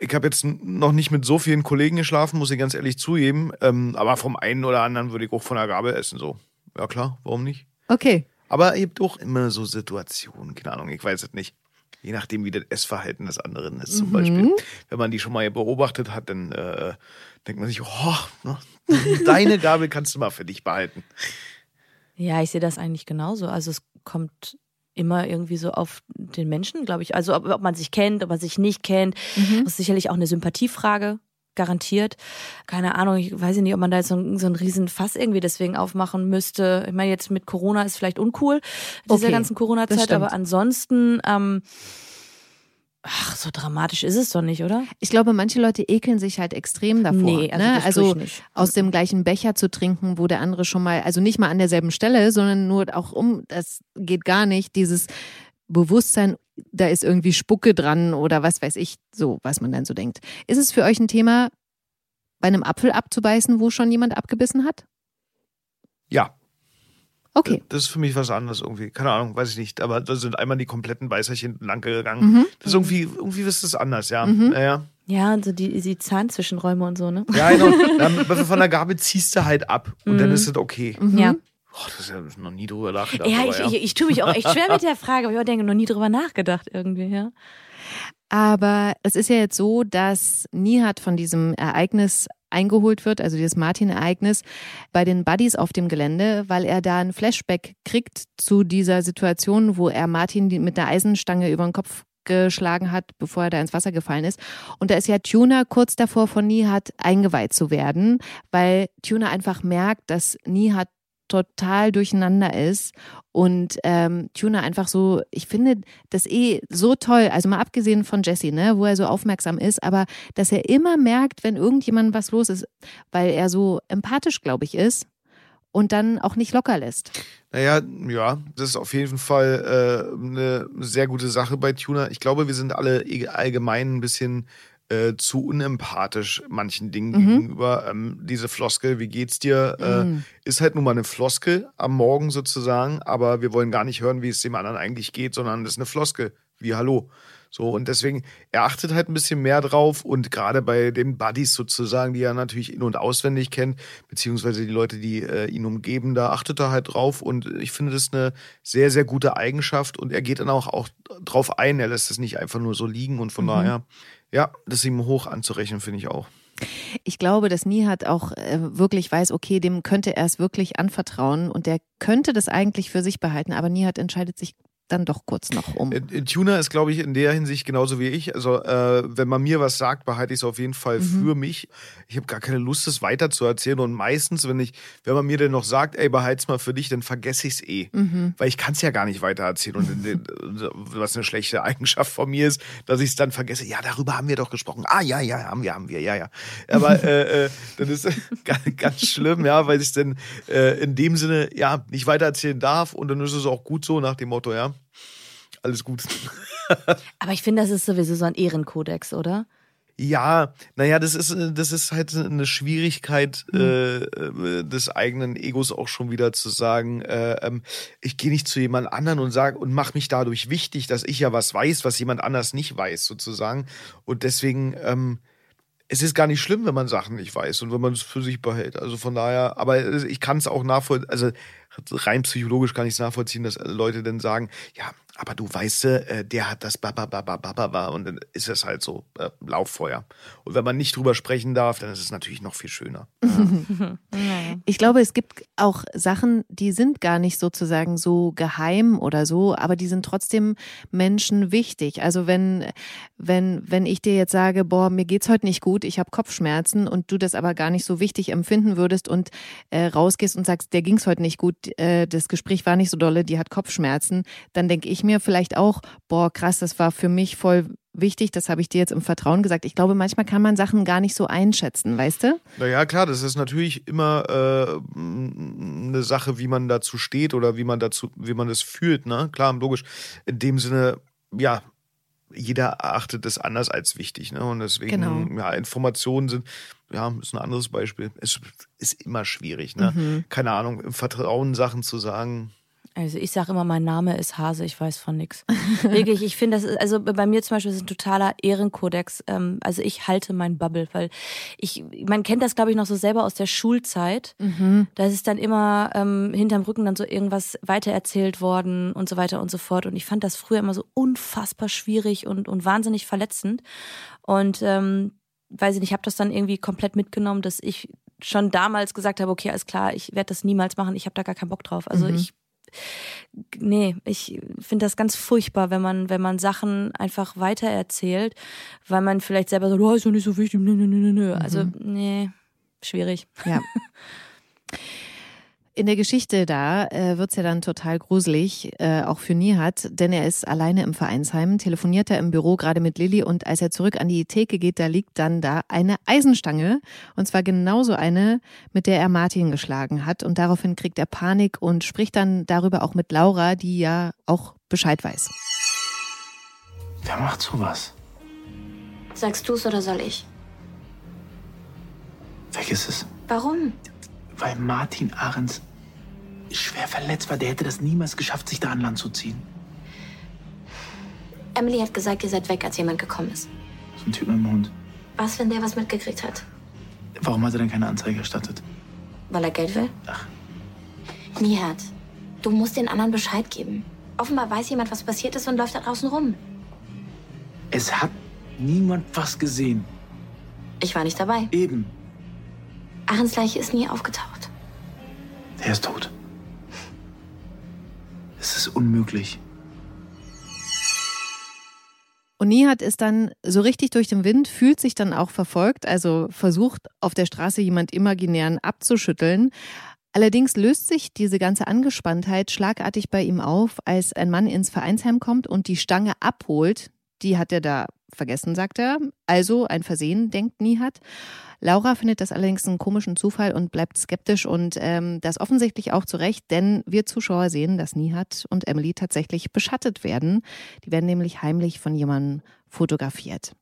Ich habe jetzt noch nicht mit so vielen Kollegen geschlafen, muss ich ganz ehrlich zugeben. Ähm, aber vom einen oder anderen würde ich auch von der Gabel essen. So, ja klar, warum nicht? Okay. Aber ihr habt auch immer so Situationen, keine Ahnung, ich weiß es nicht. Je nachdem, wie das Essverhalten des anderen ist, zum mhm. Beispiel. Wenn man die schon mal beobachtet hat, dann äh, denkt man sich, oh, ne, *laughs* deine Gabel kannst du mal für dich behalten. Ja, ich sehe das eigentlich genauso. Also es kommt immer irgendwie so auf den Menschen, glaube ich. Also ob, ob, man sich kennt, ob man sich nicht kennt. Mhm. Das ist sicherlich auch eine Sympathiefrage, garantiert. Keine Ahnung, ich weiß nicht, ob man da jetzt so, ein, so einen riesen Fass irgendwie deswegen aufmachen müsste. Ich meine, jetzt mit Corona ist vielleicht uncool, diese okay, ganzen Corona-Zeit, aber ansonsten ähm, Ach, so dramatisch ist es doch nicht, oder? Ich glaube, manche Leute ekeln sich halt extrem davor. Nee, also, ne? also aus dem gleichen Becher zu trinken, wo der andere schon mal, also nicht mal an derselben Stelle, sondern nur auch um, das geht gar nicht, dieses Bewusstsein, da ist irgendwie Spucke dran oder was weiß ich, so, was man dann so denkt. Ist es für euch ein Thema, bei einem Apfel abzubeißen, wo schon jemand abgebissen hat? Ja. Okay. Das ist für mich was anderes irgendwie. Keine Ahnung, weiß ich nicht. Aber da sind einmal die kompletten Weißerchen lang gegangen. Mhm. Das ist irgendwie, irgendwie ist das anders, ja. Mhm. Ja, ja. und so die, die Zahnzwischenräume und so, ne? Ja, genau. *laughs* Dann, von der Gabel ziehst du halt ab und mhm. dann ist es okay. Mhm. Ja. Oh, das ist ja noch nie drüber nachgedacht. Ja, ich, ja. Ich, ich tue mich auch echt schwer *laughs* mit der Frage, aber ich denke, noch nie drüber nachgedacht irgendwie, ja. Aber es ist ja jetzt so, dass Nihat von diesem Ereignis eingeholt wird, also dieses Martin-Ereignis, bei den Buddies auf dem Gelände, weil er da ein Flashback kriegt zu dieser Situation, wo er Martin mit einer Eisenstange über den Kopf geschlagen hat, bevor er da ins Wasser gefallen ist. Und da ist ja Tuna kurz davor von Nihat eingeweiht zu werden, weil Tuna einfach merkt, dass Nihat total durcheinander ist und ähm, Tuna einfach so, ich finde das eh so toll, also mal abgesehen von Jesse, ne, wo er so aufmerksam ist, aber dass er immer merkt, wenn irgendjemand was los ist, weil er so empathisch, glaube ich, ist und dann auch nicht locker lässt. Naja, ja, das ist auf jeden Fall äh, eine sehr gute Sache bei Tuna. Ich glaube, wir sind alle allgemein ein bisschen äh, zu unempathisch manchen Dingen mhm. gegenüber. Ähm, diese Floskel, wie geht's dir, äh, mhm. ist halt nun mal eine Floskel am Morgen sozusagen, aber wir wollen gar nicht hören, wie es dem anderen eigentlich geht, sondern das ist eine Floskel, wie Hallo. So, und deswegen, er achtet halt ein bisschen mehr drauf und gerade bei den Buddies sozusagen, die er natürlich in- und auswendig kennt, beziehungsweise die Leute, die äh, ihn umgeben, da achtet er halt drauf und ich finde das eine sehr, sehr gute Eigenschaft und er geht dann auch, auch drauf ein, er lässt es nicht einfach nur so liegen und von mhm. daher, ja, das ihm hoch anzurechnen, finde ich auch. Ich glaube, dass Nihat auch äh, wirklich weiß, okay, dem könnte er es wirklich anvertrauen und der könnte das eigentlich für sich behalten, aber Nihat entscheidet sich dann doch kurz noch um. Äh, Tuna ist, glaube ich, in der Hinsicht genauso wie ich. Also, äh, wenn man mir was sagt, behalte ich es auf jeden Fall mhm. für mich. Ich habe gar keine Lust, es weiter zu erzählen. Und meistens, wenn ich, wenn man mir dann noch sagt, ey, behalte es mal für dich, dann vergesse ich es eh. Mhm. Weil ich kann es ja gar nicht weiter erzählen. Und was eine schlechte *laughs* Eigenschaft von mir ist, dass ich es dann vergesse. Ja, darüber haben wir doch gesprochen. Ah, ja, ja, haben wir, haben wir, ja, ja. Aber äh, äh, das ist *laughs* ganz, ganz schlimm, ja, weil ich es dann äh, in dem Sinne ja nicht weiter erzählen darf. Und dann ist es auch gut so nach dem Motto, ja alles gut. *laughs* Aber ich finde, das ist sowieso so ein Ehrenkodex, oder? Ja, naja, das ist, das ist halt eine Schwierigkeit mhm. äh, des eigenen Egos auch schon wieder zu sagen, äh, ähm, ich gehe nicht zu jemand anderen und sage und mache mich dadurch wichtig, dass ich ja was weiß, was jemand anders nicht weiß, sozusagen. Und deswegen, ähm, es ist gar nicht schlimm, wenn man Sachen nicht weiß und wenn man es für sich behält. Also von daher, aber ich kann es auch nachvollziehen, also rein psychologisch kann ich es nachvollziehen, dass Leute dann sagen, ja, aber du weißt, äh, der hat das Babababababa und dann ist es halt so äh, Lauffeuer. Und wenn man nicht drüber sprechen darf, dann ist es natürlich noch viel schöner. *laughs* Ja. Ich glaube, es gibt auch Sachen, die sind gar nicht sozusagen so geheim oder so, aber die sind trotzdem Menschen wichtig. Also wenn wenn wenn ich dir jetzt sage, boah, mir geht's heute nicht gut, ich habe Kopfschmerzen und du das aber gar nicht so wichtig empfinden würdest und äh, rausgehst und sagst, der ging's heute nicht gut, äh, das Gespräch war nicht so dolle, die hat Kopfschmerzen, dann denke ich mir vielleicht auch, boah, krass, das war für mich voll wichtig, das habe ich dir jetzt im Vertrauen gesagt. Ich glaube, manchmal kann man Sachen gar nicht so einschätzen, weißt du? Naja, klar, das ist natürlich immer äh, eine Sache, wie man dazu steht oder wie man dazu, wie man das fühlt, ne? Klar, logisch. In dem Sinne, ja, jeder erachtet es anders als wichtig, ne? Und deswegen, genau. ja, Informationen sind, ja, ist ein anderes Beispiel. Es ist immer schwierig, ne? Mhm. Keine Ahnung, im Vertrauen Sachen zu sagen, also ich sage immer, mein Name ist Hase, ich weiß von nichts. *laughs* Wirklich, ich finde das, ist, also bei mir zum Beispiel ist ein totaler Ehrenkodex. Ähm, also ich halte mein Bubble, weil ich, man kennt das glaube ich noch so selber aus der Schulzeit. Mhm. Da ist dann immer ähm, hinterm Rücken dann so irgendwas weitererzählt worden und so weiter und so fort. Und ich fand das früher immer so unfassbar schwierig und, und wahnsinnig verletzend. Und ähm, weiß ich nicht, ich habe das dann irgendwie komplett mitgenommen, dass ich schon damals gesagt habe, okay, alles klar, ich werde das niemals machen, ich habe da gar keinen Bock drauf. Also mhm. ich nee, ich finde das ganz furchtbar, wenn man, wenn man Sachen einfach weitererzählt, weil man vielleicht selber sagt, oh, ist doch nicht so wichtig, nö, nö, nö, nö. Also, mhm. nee, schwierig. Ja. *laughs* In der Geschichte da äh, wird's ja dann total gruselig, äh, auch für Nihat, denn er ist alleine im Vereinsheim, telefoniert er im Büro gerade mit Lilly und als er zurück an die Theke geht, da liegt dann da eine Eisenstange und zwar genauso eine, mit der er Martin geschlagen hat und daraufhin kriegt er Panik und spricht dann darüber auch mit Laura, die ja auch Bescheid weiß. Wer macht sowas? Sagst du's oder soll ich? Vergiss es. Warum? weil Martin Ahrens schwer verletzt war. Der hätte das niemals geschafft, sich da an Land zu ziehen. Emily hat gesagt, ihr seid weg, als jemand gekommen ist. So ein Typ mit dem Hund. Was, wenn der was mitgekriegt hat? Warum hat er denn keine Anzeige erstattet? Weil er Geld will? Ach. Nihat, du musst den anderen Bescheid geben. Offenbar weiß jemand, was passiert ist und läuft da draußen rum. Es hat niemand was gesehen. Ich war nicht dabei. Eben. Ahrens Leiche ist nie aufgetaucht. Er ist tot. Ist unmöglich. Und Nihat ist dann so richtig durch den Wind, fühlt sich dann auch verfolgt, also versucht auf der Straße jemand imaginären abzuschütteln. Allerdings löst sich diese ganze Angespanntheit schlagartig bei ihm auf, als ein Mann ins Vereinsheim kommt und die Stange abholt. Die hat er da vergessen, sagt er. Also ein Versehen, denkt Nihat. Laura findet das allerdings einen komischen Zufall und bleibt skeptisch und ähm, das offensichtlich auch zu Recht, denn wir Zuschauer sehen, dass Nihat und Emily tatsächlich beschattet werden. Die werden nämlich heimlich von jemandem fotografiert.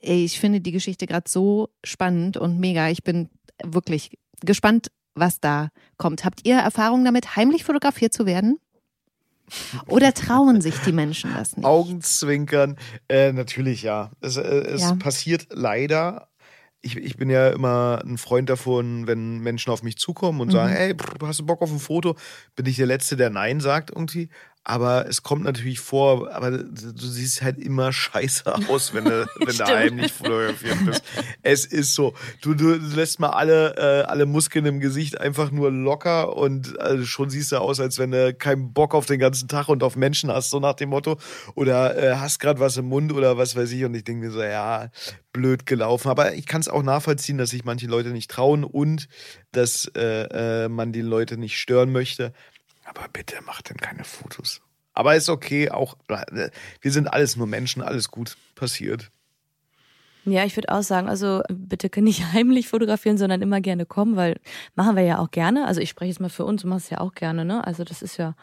Ich finde die Geschichte gerade so spannend und mega. Ich bin wirklich gespannt, was da kommt. Habt ihr Erfahrung damit, heimlich fotografiert zu werden? Oder trauen sich die Menschen das nicht? Augenzwinkern, äh, natürlich ja. Es, äh, es Ja. passiert leider. Ich, ich bin ja immer ein Freund davon, wenn Menschen auf mich zukommen und sagen, hey, hast du Bock auf ein Foto? Bin ich der Letzte, der Nein sagt irgendwie. Aber es kommt natürlich vor, aber du siehst halt immer scheiße *laughs* aus, wenn du, wenn du Stimmt. heimlich fotografiert bist. Es ist so. Du, du lässt mal alle, äh, alle Muskeln im Gesicht einfach nur locker und äh, schon siehst du aus, als wenn du keinen Bock auf den ganzen Tag und auf Menschen hast, so nach dem Motto. Oder äh, hast gerade was im Mund oder was weiß ich. Und ich denke mir so, ja, blöd gelaufen. Aber ich kann es auch nachvollziehen, dass sich manche Leute nicht trauen und dass äh, äh, man die Leute nicht stören möchte. Aber bitte macht denn keine Fotos. Aber ist okay, auch wir sind alles nur Menschen, alles gut passiert. Ja, ich würde auch sagen, also bitte *laughs* nicht heimlich fotografieren, sondern immer gerne kommen, weil machen wir ja auch gerne. Also ich spreche jetzt mal für uns, du machst es ja auch gerne, ne? Also das ist ja,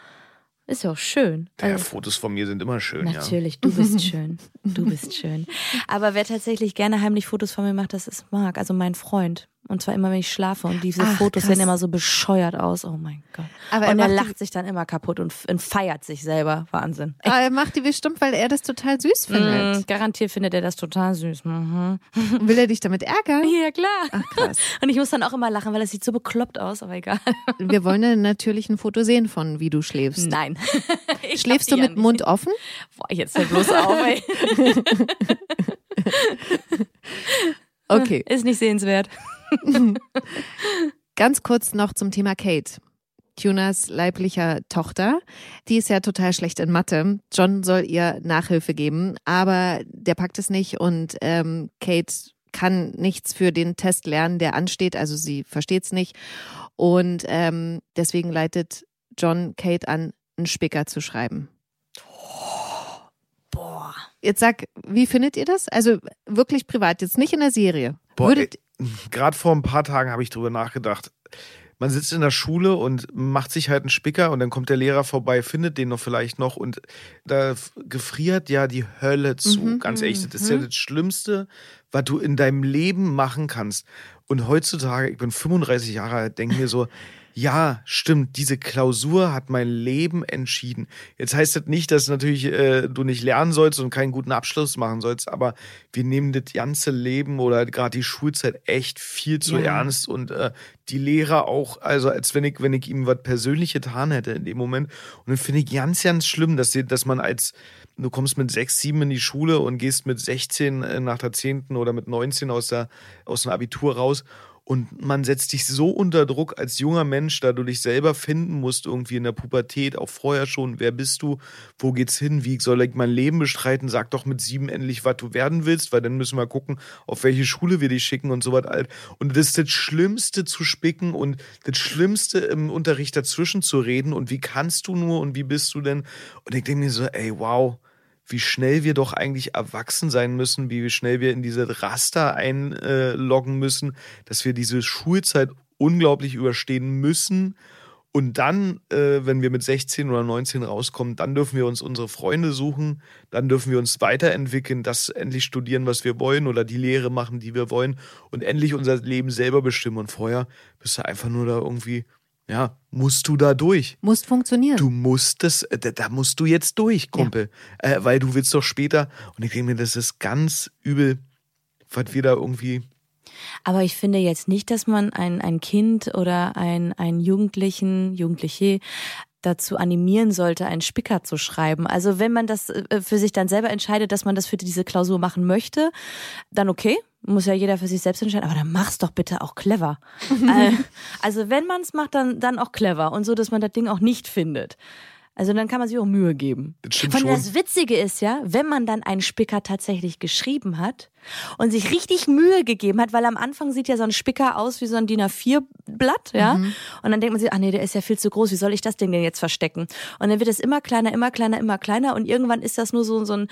ist ja auch schön. Ja, Also, Fotos von mir sind immer schön, ja. Natürlich, du bist *laughs* schön. Du bist schön. Aber wer tatsächlich gerne heimlich Fotos von mir macht, das ist Marc, also mein Freund. Und zwar immer, wenn ich schlafe. Und diese Ach, Fotos krass. sehen immer so bescheuert aus. Oh mein Gott. Aber er und er die- lacht sich dann immer kaputt und, und feiert sich selber. Wahnsinn. *laughs* Aber er macht die bestimmt, weil er das total süß findet. Mm, garantiert findet er das total süß. Mhm. *laughs* Will er dich damit ärgern? Ja, klar. Ach krass. *laughs* Und ich muss dann auch immer lachen, weil das sieht so bekloppt aus, aber egal. Wir wollen ja natürlich ein Foto sehen von, wie du schläfst. Nein. Ich Schläfst du die ja mit nicht. Mund offen? Boah, jetzt hör bloß auf, ey. Okay. Ist nicht sehenswert. *laughs* Ganz kurz noch zum Thema Kate. Tunas leiblicher Tochter. Die ist ja total schlecht in Mathe. John soll ihr Nachhilfe geben, aber der packt es nicht und ähm, Kate kann nichts für den Test lernen, der ansteht. Also sie versteht es nicht. Und ähm, deswegen leitet John Kate an, einen Spicker zu schreiben. Boah. Jetzt sag, wie findet ihr das? Also wirklich privat, jetzt nicht in der Serie. Boah, Würdet, Gerade vor ein paar Tagen habe ich drüber nachgedacht. Man sitzt in der Schule und macht sich halt einen Spicker und dann kommt der Lehrer vorbei, findet den noch vielleicht noch und da gefriert ja die Hölle zu. Mhm, Ganz ehrlich, das ist ja das Schlimmste, was du in deinem Leben machen kannst. Und heutzutage, ich bin 35 Jahre alt, denke mir so, ja, stimmt, diese Klausur hat mein Leben entschieden. Jetzt heißt das nicht, dass natürlich äh, du nicht lernen sollst und keinen guten Abschluss machen sollst, aber wir nehmen das ganze Leben oder gerade die Schulzeit echt viel zu Ja. ernst und äh, die Lehrer auch, also als wenn ich, wenn ich ihm was persönlich getan hätte in dem Moment. Und dann finde ich ganz, ganz schlimm, dass, die, dass man als, du kommst mit sechs, sieben in die Schule und gehst mit 16 äh, nach der 10. oder mit 19 aus, der, aus dem Abitur raus und man setzt dich so unter Druck als junger Mensch, da du dich selber finden musst, irgendwie in der Pubertät, auch vorher schon. Wer bist du? Wo geht's hin? Wie soll ich mein Leben bestreiten? Sag doch mit sieben endlich, was du werden willst, weil dann müssen wir gucken, auf welche Schule wir dich schicken und so was alt. Und das ist das Schlimmste zu spicken und das Schlimmste im Unterricht dazwischen zu reden. Und wie kannst du nur und wie bist du denn? Und ich denke mir so, ey, wow wie schnell wir doch eigentlich erwachsen sein müssen, wie schnell wir in diese Raster einloggen müssen, dass wir diese Schulzeit unglaublich überstehen müssen. Und dann, äh, wenn wir mit 16 oder 19 rauskommen, dann dürfen wir uns unsere Freunde suchen, dann dürfen wir uns weiterentwickeln, das endlich studieren, was wir wollen oder die Lehre machen, die wir wollen und endlich unser Leben selber bestimmen. Und vorher bist du einfach nur da irgendwie, ja, musst du da durch. muss funktionieren. Du musst das, äh, da, da musst du jetzt durch, Kumpel. Äh, weil du willst doch später. Und ich denke mir, das ist ganz übel, was wir da irgendwie. Aber ich finde jetzt nicht, dass man ein, ein Kind oder ein, einen Jugendlichen, Jugendliche dazu animieren sollte, einen Spicker zu schreiben. Also wenn man das äh, für sich dann selber entscheidet, dass man das für diese Klausur machen möchte, dann okay. Muss ja jeder für sich selbst entscheiden, aber dann mach's doch bitte auch clever. *laughs* Äh, also wenn man es macht, dann, dann auch clever und so, dass man das Ding auch nicht findet. Also dann kann man sich auch Mühe geben. Das stimmt Von schon. das Witzige ist ja, wenn man dann einen Spicker tatsächlich geschrieben hat und sich richtig Mühe gegeben hat, weil am Anfang sieht ja so ein Spicker aus wie so ein DIN A4-Blatt, ja. Mhm. Und dann denkt man sich, ach nee, der ist ja viel zu groß, wie soll ich das Ding denn jetzt verstecken? Und dann wird es immer kleiner, immer kleiner, immer kleiner und irgendwann ist das nur so, so ein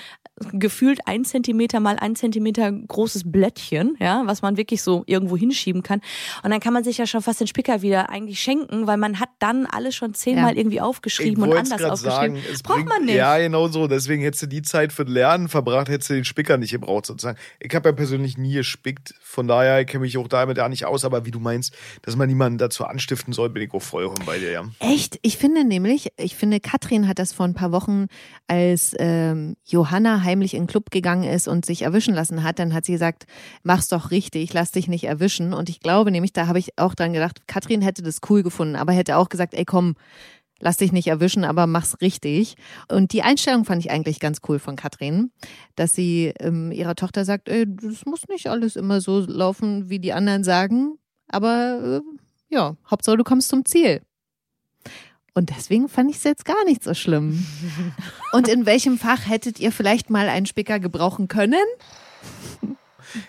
gefühlt ein Zentimeter mal ein Zentimeter großes Blättchen, ja, was man wirklich so irgendwo hinschieben kann. Und dann kann man sich ja schon fast den Spicker wieder eigentlich schenken, weil man hat dann alles schon zehnmal ja. irgendwie aufgeschrieben und anders aufgeschrieben. Sagen, Braucht bringt, man nicht. Ja, genau so. Deswegen hättest du die Zeit für Lernen verbracht, hättest du den Spicker nicht gebraucht sozusagen. Ich habe ja persönlich nie gespickt, von daher ich kenne mich auch damit ja nicht aus, aber wie du meinst, dass man niemanden dazu anstiften soll, bin ich auch vollkommen bei dir, ja. Echt? Ich finde nämlich, ich finde, Katrin hat das vor ein paar Wochen, als ähm, Johanna heimlich in den Club gegangen ist und sich erwischen lassen hat, dann hat sie gesagt, mach's doch richtig, lass dich nicht erwischen. Und ich glaube nämlich, da habe ich auch dran gedacht, Katrin hätte das cool gefunden, aber hätte auch gesagt, ey komm, lass dich nicht erwischen, aber mach's richtig. Und die Einstellung fand ich eigentlich ganz cool von Katrin, dass sie ähm, ihrer Tochter sagt, ey, das muss nicht alles immer so laufen, wie die anderen sagen, aber äh, ja, Hauptsache du kommst zum Ziel. Und deswegen fand ich es jetzt gar nicht so schlimm. *laughs* Und in welchem Fach hättet ihr vielleicht mal einen Spicker gebrauchen können?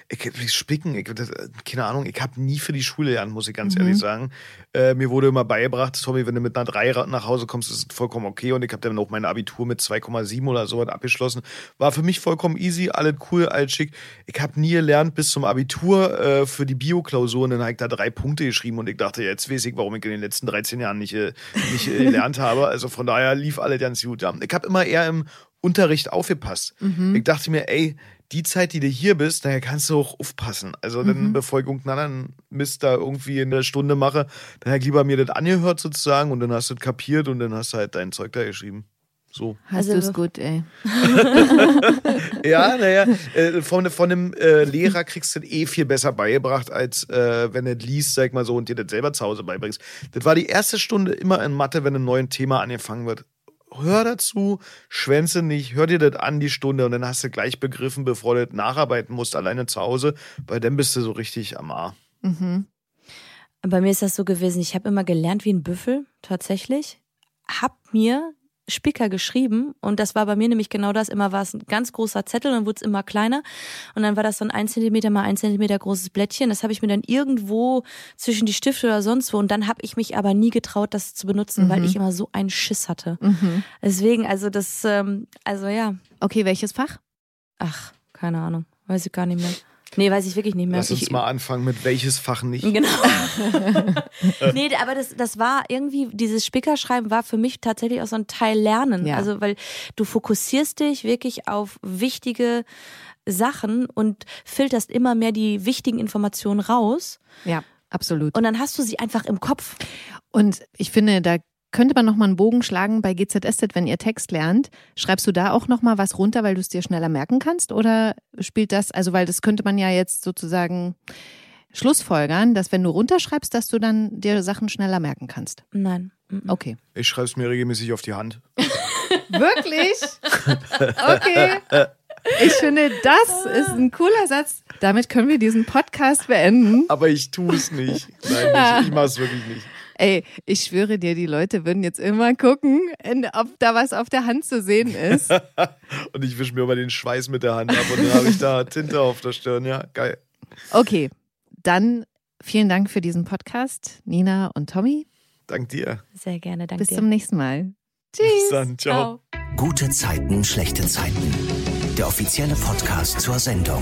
Ich, spicken, ich, das, keine Ahnung, ich habe nie für die Schule lernen, muss ich ganz mhm. ehrlich sagen. Äh, mir wurde immer beigebracht, Tommy, wenn du mit einer 3 nach Hause kommst, ist es vollkommen okay. Und ich habe dann auch mein Abitur mit 2,7 oder so abgeschlossen. War für mich vollkommen easy, alles cool, alles schick. Ich habe nie gelernt bis zum Abitur äh, für die Bio-Klausuren, dann habe ich da drei Punkte geschrieben und ich dachte, jetzt weiß ich, warum ich in den letzten 13 Jahren nicht, äh, nicht äh, *laughs* gelernt habe. Also von daher lief alles ganz gut. Ja. Ich habe immer eher im Unterricht aufgepasst. Mhm. Ich dachte mir, ey, die Zeit, die du hier bist, daher kannst du auch aufpassen. Also, dann, mhm. bevor ich irgendeinen anderen Mist da irgendwie in der Stunde mache, dann hätte ich lieber mir das angehört sozusagen und dann hast du es kapiert und dann hast du halt dein Zeug da geschrieben. So. Hast also, du es gut, ey. *laughs* ja, naja, äh, von, von einem äh, Lehrer kriegst du das eh viel besser beigebracht, als äh, wenn du liest, sag mal so, und dir das selber zu Hause beibringst. Das war die erste Stunde immer in Mathe, wenn ein neues Thema angefangen wird hör dazu, schwänze nicht, hör dir das an die Stunde und dann hast du gleich begriffen, bevor du nacharbeiten musst, alleine zu Hause, weil dann bist du so richtig am A. Mhm. Bei mir ist das so gewesen, ich habe immer gelernt wie ein Büffel, tatsächlich. Hab mir Spicker geschrieben und das war bei mir nämlich genau das. Immer war es ein ganz großer Zettel und dann wurde es immer kleiner und dann war das so ein 1 Zentimeter mal 1 Zentimeter großes Blättchen. Das habe ich mir dann irgendwo zwischen die Stifte oder sonst wo und dann habe ich mich aber nie getraut, das zu benutzen, mhm. weil ich immer so einen Schiss hatte. Mhm. Deswegen, also das, ähm, also ja. Okay, welches Fach? Ach, keine Ahnung, weiß ich gar nicht mehr. Nee, weiß ich wirklich nicht mehr. Lass uns ich, mal anfangen mit welches Fach nicht. Genau. *laughs* *laughs* nee, aber das, das war irgendwie, dieses Spickerschreiben war für mich tatsächlich auch so ein Teil Lernen. Ja. Also, weil du fokussierst dich wirklich auf wichtige Sachen und filterst immer mehr die wichtigen Informationen raus. Ja, absolut. Und dann hast du sie einfach im Kopf. Und ich finde, da könnte man nochmal einen Bogen schlagen bei GZSZ, wenn ihr Text lernt. Schreibst du da auch nochmal was runter, weil du es dir schneller merken kannst? Oder spielt das, also weil das könnte man ja jetzt sozusagen schlussfolgern, dass wenn du runterschreibst, dass du dann dir Sachen schneller merken kannst? Nein. Okay. Ich schreibe es mir regelmäßig auf die Hand. *laughs* Wirklich? Okay. Ich finde, das ist ein cooler Satz. Damit können wir diesen Podcast beenden. Aber ich tue es nicht. Nein, ich, ich mache es wirklich nicht. Ey, ich schwöre dir, die Leute würden jetzt immer gucken, ob da was auf der Hand zu sehen ist. *laughs* und ich wische mir immer den Schweiß mit der Hand ab und dann habe ich da Tinte auf der Stirn. Ja, geil. Okay, dann vielen Dank für diesen Podcast, Nina und Tommy. Dank dir. Sehr gerne, danke Bis dir. zum nächsten Mal. Tschüss. Bis dann, ciao. ciao. Gute Zeiten, schlechte Zeiten. Der offizielle Podcast zur Sendung.